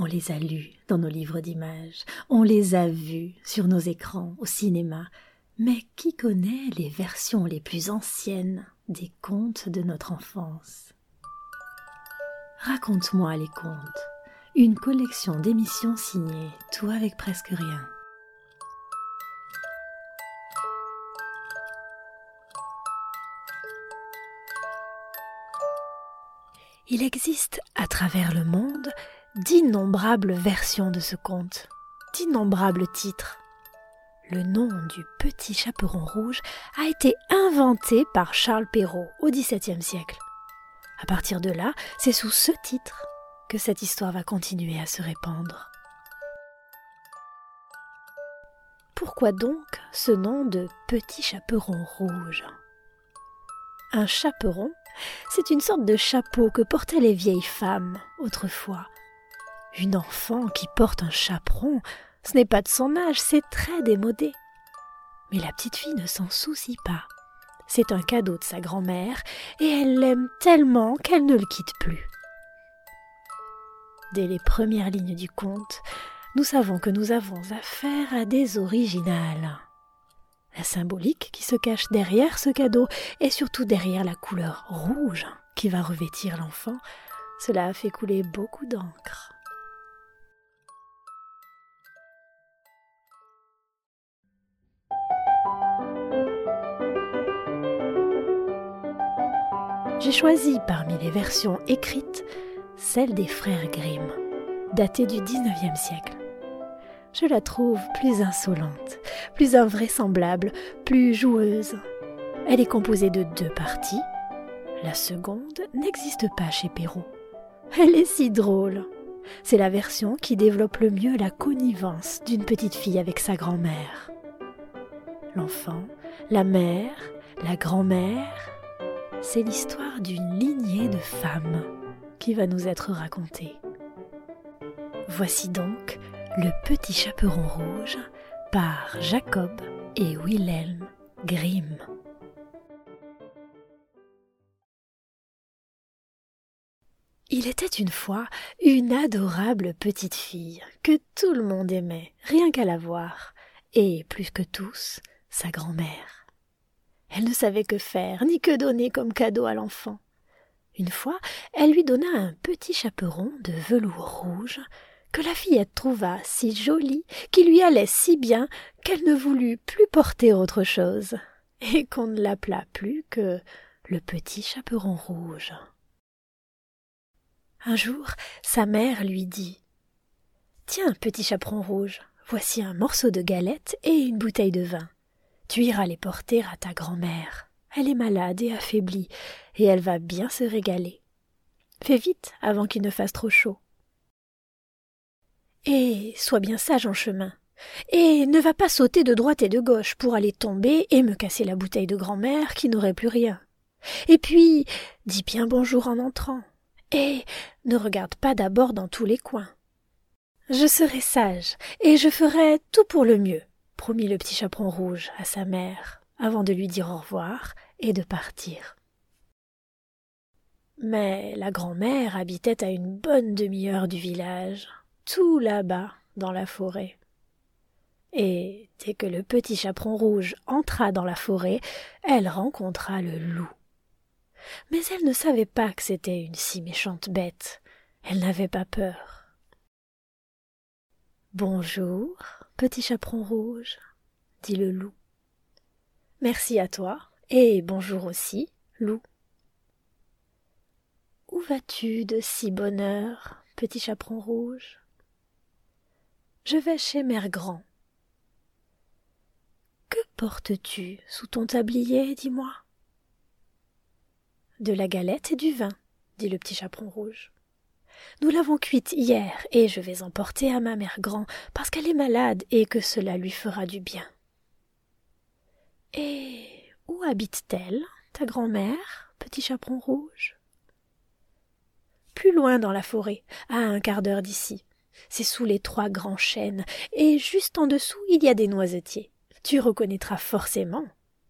On les a lus dans nos livres d'images, on les a vus sur nos écrans, au cinéma, mais qui connaît les versions les plus anciennes des contes de notre enfance? Raconte-moi les contes, une collection d'émissions signées, tout avec presque rien. Il existe à travers le monde d'innombrables versions de ce conte, d'innombrables titres. Le nom du petit chaperon rouge a été inventé par Charles Perrault au XVIIe siècle. À partir de là, c'est sous ce titre que cette histoire va continuer à se répandre. Pourquoi donc ce nom de petit chaperon rouge? Un chaperon c'est une sorte de chapeau que portaient les vieilles femmes autrefois. Une enfant qui porte un chaperon, ce n'est pas de son âge, c'est très démodé. Mais la petite fille ne s'en soucie pas. C'est un cadeau de sa grand-mère, et elle l'aime tellement qu'elle ne le quitte plus. Dès les premières lignes du conte, nous savons que nous avons affaire à des originales la symbolique qui se cache derrière ce cadeau et surtout derrière la couleur rouge qui va revêtir l'enfant, cela a fait couler beaucoup d'encre. J'ai choisi parmi les versions écrites celle des frères Grimm, datée du XIXe siècle je la trouve plus insolente, plus invraisemblable, plus joueuse. Elle est composée de deux parties. La seconde n'existe pas chez Perrault. Elle est si drôle. C'est la version qui développe le mieux la connivence d'une petite fille avec sa grand-mère. L'enfant, la mère, la grand-mère, c'est l'histoire d'une lignée de femmes qui va nous être racontée. Voici donc le petit chaperon rouge par Jacob et Wilhelm Grimm. Il était une fois une adorable petite fille que tout le monde aimait, rien qu'à la voir, et plus que tous, sa grand-mère. Elle ne savait que faire, ni que donner comme cadeau à l'enfant. Une fois, elle lui donna un petit chaperon de velours rouge que la fillette trouva si jolie, qui lui allait si bien qu'elle ne voulut plus porter autre chose, et qu'on ne l'appela plus que le petit chaperon rouge. Un jour, sa mère lui dit Tiens, petit chaperon rouge, voici un morceau de galette et une bouteille de vin. Tu iras les porter à ta grand-mère. Elle est malade et affaiblie, et elle va bien se régaler. Fais vite avant qu'il ne fasse trop chaud. Et sois bien sage en chemin. Et ne va pas sauter de droite et de gauche pour aller tomber et me casser la bouteille de grand-mère qui n'aurait plus rien. Et puis, dis bien bonjour en entrant. Et ne regarde pas d'abord dans tous les coins. Je serai sage, et je ferai tout pour le mieux, promit le petit chaperon rouge à sa mère, avant de lui dire au revoir et de partir. Mais la grand-mère habitait à une bonne demi-heure du village tout là-bas dans la forêt. Et dès que le petit chaperon rouge entra dans la forêt, elle rencontra le loup. Mais elle ne savait pas que c'était une si méchante bête. Elle n'avait pas peur. Bonjour, petit chaperon rouge, dit le loup. Merci à toi, et bonjour aussi, loup. Où vas-tu de si bonne heure, petit chaperon rouge? Je vais chez Mère Grand. Que portes-tu sous ton tablier, dis-moi? De la galette et du vin, dit le petit chaperon rouge. Nous l'avons cuite hier, et je vais en porter à ma mère Grand, parce qu'elle est malade et que cela lui fera du bien. Et où habite-t-elle, ta grand-mère, petit chaperon rouge? Plus loin dans la forêt, à un quart d'heure d'ici. C'est sous les trois grands chênes, et juste en dessous il y a des noisetiers. Tu reconnaîtras forcément,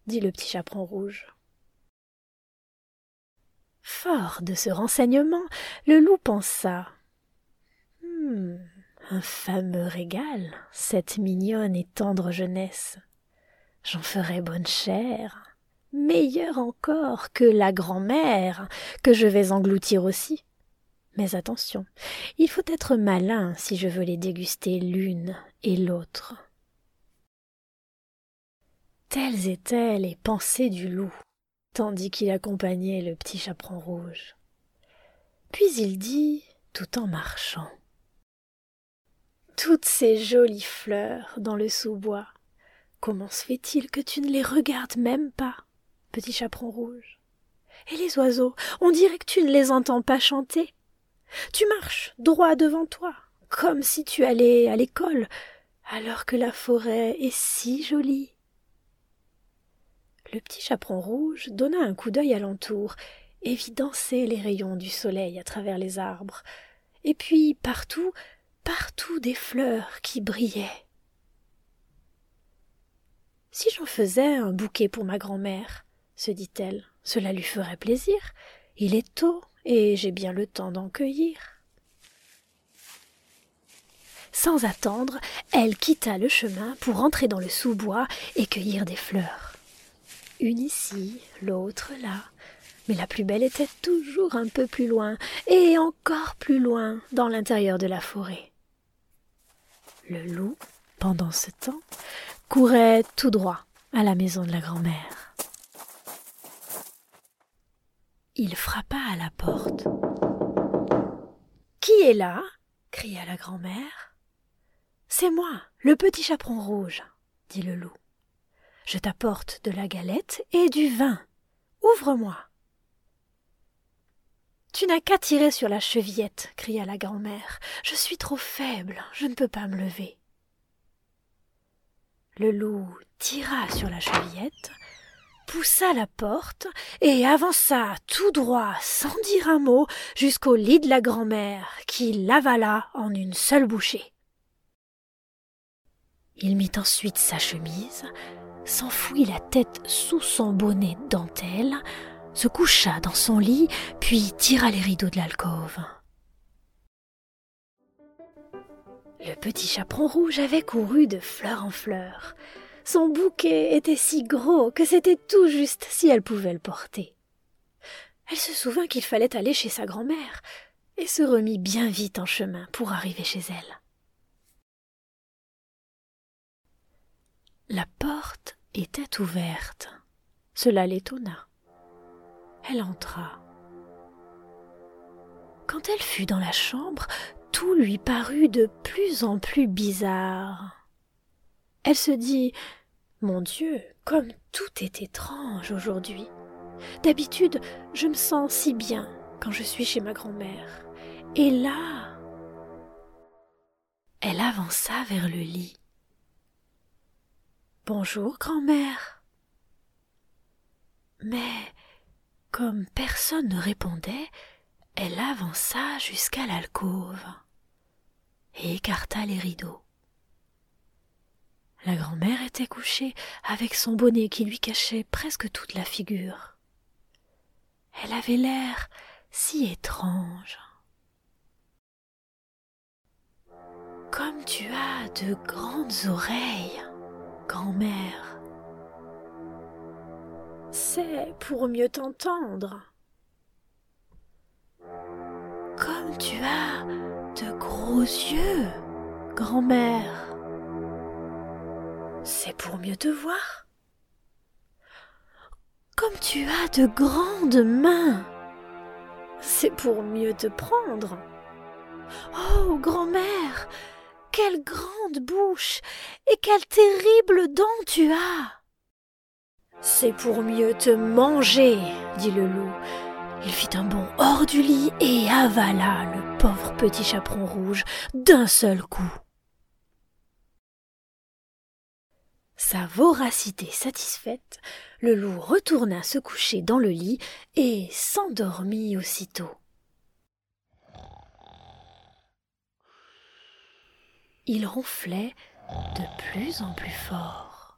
dit le petit chaperon rouge. Fort de ce renseignement, le loup pensa. Hmm, un fameux régal, cette mignonne et tendre jeunesse. J'en ferai bonne chère, meilleure encore que la grand-mère, que je vais engloutir aussi. Mais attention, il faut être malin si je veux les déguster l'une et l'autre. Telles étaient les pensées du loup, tandis qu'il accompagnait le petit chaperon rouge. Puis il dit, tout en marchant. Toutes ces jolies fleurs dans le sous-bois, comment se fait-il que tu ne les regardes même pas, petit chaperon rouge? Et les oiseaux, on dirait que tu ne les entends pas chanter. Tu marches droit devant toi, comme si tu allais à l'école, alors que la forêt est si jolie. Le petit chaperon rouge donna un coup d'œil alentour et vit danser les rayons du soleil à travers les arbres, et puis partout, partout des fleurs qui brillaient. Si j'en faisais un bouquet pour ma grand-mère, se dit-elle, cela lui ferait plaisir. Il est tôt et j'ai bien le temps d'en cueillir. Sans attendre, elle quitta le chemin pour entrer dans le sous-bois et cueillir des fleurs. Une ici, l'autre là, mais la plus belle était toujours un peu plus loin, et encore plus loin dans l'intérieur de la forêt. Le loup, pendant ce temps, courait tout droit à la maison de la grand-mère. Il frappa à la porte. Qui est là? cria la grand-mère. C'est moi, le petit chaperon rouge, dit le loup. Je t'apporte de la galette et du vin. Ouvre-moi. Tu n'as qu'à tirer sur la chevillette, cria la grand-mère. Je suis trop faible, je ne peux pas me lever. Le loup tira sur la chevillette, poussa la porte et avança tout droit, sans dire un mot, jusqu'au lit de la grand-mère, qui l'avala en une seule bouchée. Il mit ensuite sa chemise, s'enfouit la tête sous son bonnet de dentelle, se coucha dans son lit, puis tira les rideaux de l'alcôve. Le petit chaperon rouge avait couru de fleur en fleur. Son bouquet était si gros que c'était tout juste si elle pouvait le porter. Elle se souvint qu'il fallait aller chez sa grand-mère, et se remit bien vite en chemin pour arriver chez elle. La porte était ouverte. Cela l'étonna elle entra. Quand elle fut dans la chambre, tout lui parut de plus en plus bizarre. Elle se dit Mon Dieu, comme tout est étrange aujourd'hui. D'habitude, je me sens si bien quand je suis chez ma grand-mère. Et là. Elle avança vers le lit. Bonjour, grand-mère. Mais comme personne ne répondait, elle avança jusqu'à l'alcôve et écarta les rideaux. La grand-mère était couchée avec son bonnet qui lui cachait presque toute la figure. Elle avait l'air si étrange. Comme tu as de grandes oreilles, grand-mère, c'est pour mieux t'entendre. Comme tu as de gros yeux, grand-mère. C'est pour mieux te voir. Comme tu as de grandes mains. C'est pour mieux te prendre. Oh, grand-mère, quelle grande bouche et quelles terribles dents tu as. C'est pour mieux te manger, dit le loup. Il fit un bond hors du lit et avala le pauvre petit chaperon rouge d'un seul coup. Sa voracité satisfaite, le loup retourna se coucher dans le lit et s'endormit aussitôt. Il ronflait de plus en plus fort.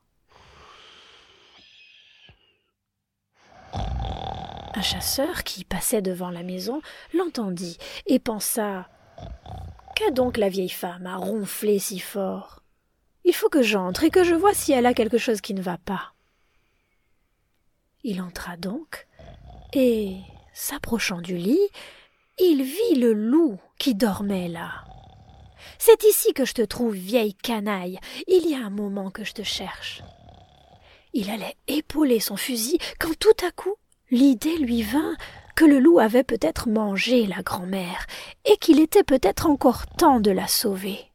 Un chasseur qui passait devant la maison l'entendit et pensa Qu'a donc la vieille femme à ronfler si fort? Il faut que j'entre et que je vois si elle a quelque chose qui ne va pas. Il entra donc, et, s'approchant du lit, il vit le loup qui dormait là. C'est ici que je te trouve, vieille canaille. Il y a un moment que je te cherche. Il allait épauler son fusil quand tout à coup l'idée lui vint que le loup avait peut-être mangé la grand-mère et qu'il était peut-être encore temps de la sauver.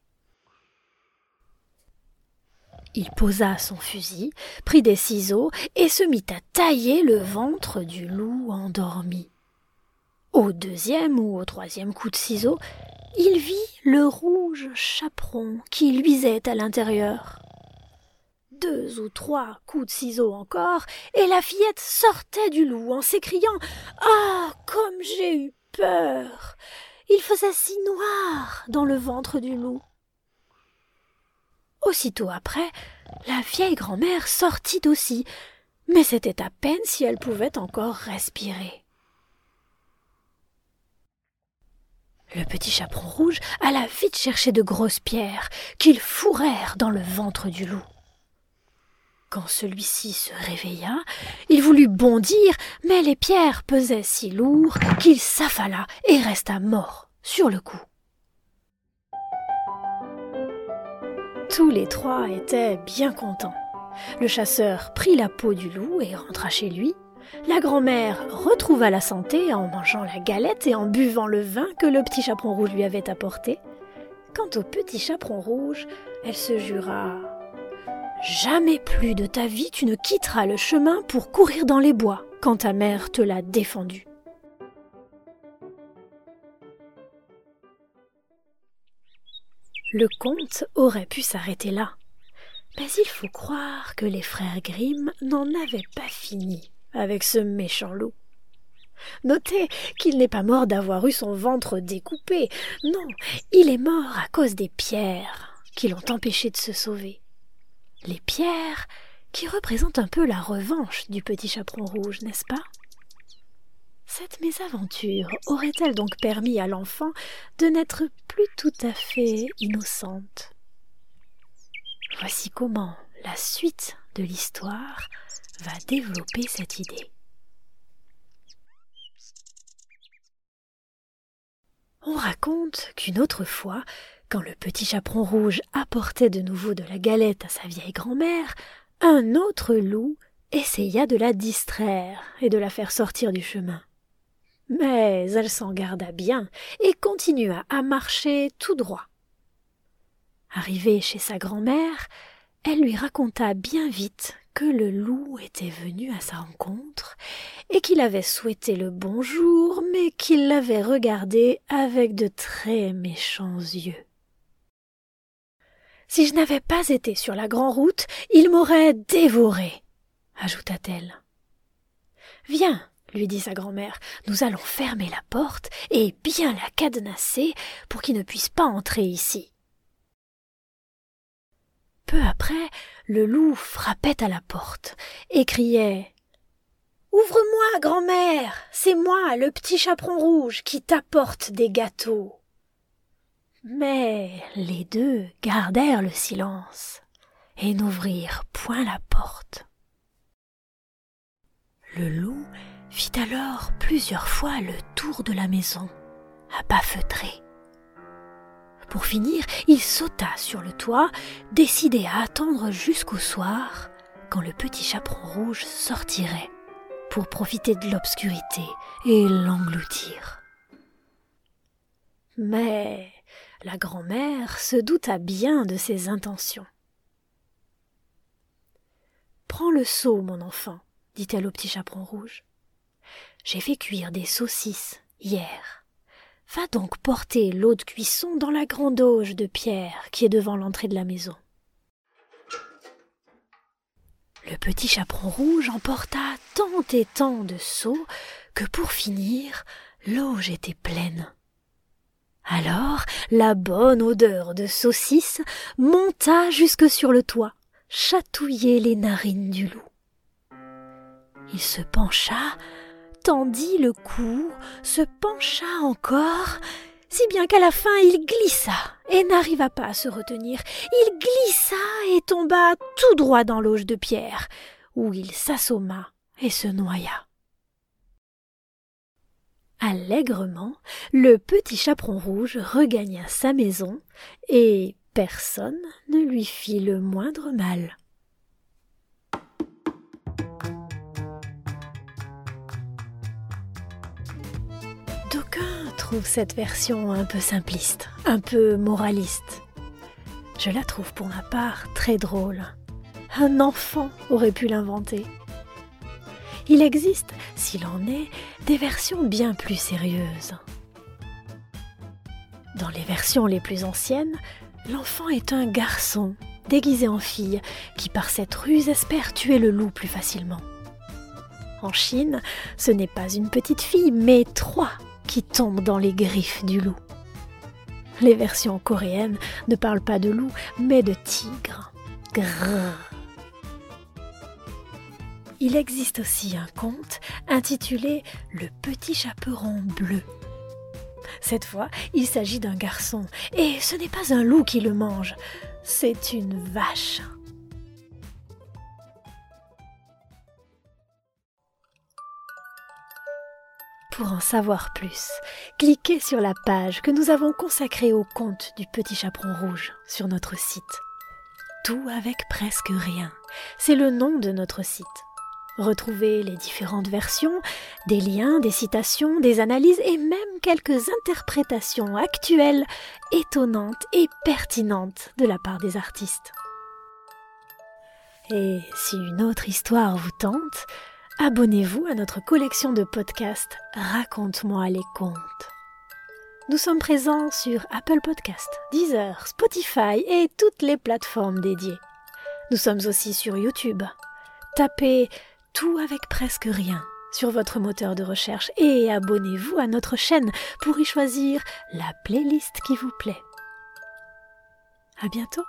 Il posa son fusil, prit des ciseaux et se mit à tailler le ventre du loup endormi. Au deuxième ou au troisième coup de ciseau, il vit le rouge chaperon qui luisait à l'intérieur. Deux ou trois coups de ciseaux encore, et la fillette sortait du loup en s'écriant Ah. Comme j'ai eu peur. Il faisait si noir dans le ventre du loup. Aussitôt après, la vieille grand-mère sortit aussi, mais c'était à peine si elle pouvait encore respirer. Le petit chaperon rouge alla vite chercher de grosses pierres qu'ils fourrèrent dans le ventre du loup. Quand celui-ci se réveilla, il voulut bondir, mais les pierres pesaient si lourd qu'il s'affala et resta mort sur le coup. Tous les trois étaient bien contents. Le chasseur prit la peau du loup et rentra chez lui. La grand-mère retrouva la santé en mangeant la galette et en buvant le vin que le petit chaperon rouge lui avait apporté. Quant au petit chaperon rouge, elle se jura Jamais plus de ta vie tu ne quitteras le chemin pour courir dans les bois quand ta mère te l'a défendu. Le conte aurait pu s'arrêter là. Mais il faut croire que les frères Grimm n'en avaient pas fini avec ce méchant loup. Notez qu'il n'est pas mort d'avoir eu son ventre découpé. Non, il est mort à cause des pierres qui l'ont empêché de se sauver. Les pierres qui représentent un peu la revanche du petit chaperon rouge, n'est-ce pas? Cette mésaventure aurait-elle donc permis à l'enfant de n'être plus tout à fait innocente? Voici comment la suite de l'histoire va développer cette idée. On raconte qu'une autre fois, quand le petit chaperon rouge apportait de nouveau de la galette à sa vieille grand-mère, un autre loup essaya de la distraire et de la faire sortir du chemin. Mais elle s'en garda bien et continua à marcher tout droit. Arrivée chez sa grand-mère, elle lui raconta bien vite que le loup était venu à sa rencontre et qu'il avait souhaité le bonjour, mais qu'il l'avait regardé avec de très méchants yeux. Si je n'avais pas été sur la grande route, il m'aurait dévoré, ajouta-t-elle. Viens, lui dit sa grand-mère, nous allons fermer la porte et bien la cadenasser pour qu'il ne puisse pas entrer ici. Peu après, le loup frappait à la porte et criait Ouvre-moi, grand-mère, c'est moi, le petit chaperon rouge, qui t'apporte des gâteaux. Mais les deux gardèrent le silence et n'ouvrirent point la porte. Le loup fit alors plusieurs fois le tour de la maison, à pas. Pour finir, il sauta sur le toit, décidé à attendre jusqu'au soir, quand le petit chaperon rouge sortirait, pour profiter de l'obscurité et l'engloutir. Mais la grand-mère se douta bien de ses intentions. Prends le seau, mon enfant, dit-elle au petit chaperon rouge. J'ai fait cuire des saucisses hier. Va donc porter l'eau de cuisson dans la grande auge de pierre qui est devant l'entrée de la maison. Le petit chaperon rouge emporta tant et tant de seaux que pour finir, l'auge était pleine. Alors la bonne odeur de saucisse monta jusque sur le toit, chatouiller les narines du loup. Il se pencha tendit le cou, se pencha encore si bien qu'à la fin il glissa et n'arriva pas à se retenir. Il glissa et tomba tout droit dans l'auge de pierre, où il s'assomma et se noya. Allègrement, le petit chaperon rouge regagna sa maison, et personne ne lui fit le moindre mal. Trouvent cette version un peu simpliste, un peu moraliste. Je la trouve pour ma part très drôle. Un enfant aurait pu l'inventer. Il existe, s'il en est, des versions bien plus sérieuses. Dans les versions les plus anciennes, l'enfant est un garçon déguisé en fille qui par cette ruse espère tuer le loup plus facilement. En Chine, ce n'est pas une petite fille, mais trois qui tombent dans les griffes du loup. Les versions coréennes ne parlent pas de loup, mais de tigre. Grrr. Il existe aussi un conte intitulé Le petit chaperon bleu. Cette fois, il s'agit d'un garçon, et ce n'est pas un loup qui le mange, c'est une vache. Pour en savoir plus, cliquez sur la page que nous avons consacrée au conte du petit chaperon rouge sur notre site. Tout avec presque rien, c'est le nom de notre site. Retrouvez les différentes versions, des liens, des citations, des analyses et même quelques interprétations actuelles, étonnantes et pertinentes de la part des artistes. Et si une autre histoire vous tente, abonnez-vous à notre collection de podcasts Raconte-moi les contes. Nous sommes présents sur Apple Podcasts, Deezer, Spotify et toutes les plateformes dédiées. Nous sommes aussi sur YouTube. Tapez tout avec presque rien sur votre moteur de recherche et abonnez-vous à notre chaîne pour y choisir la playlist qui vous plaît. À bientôt!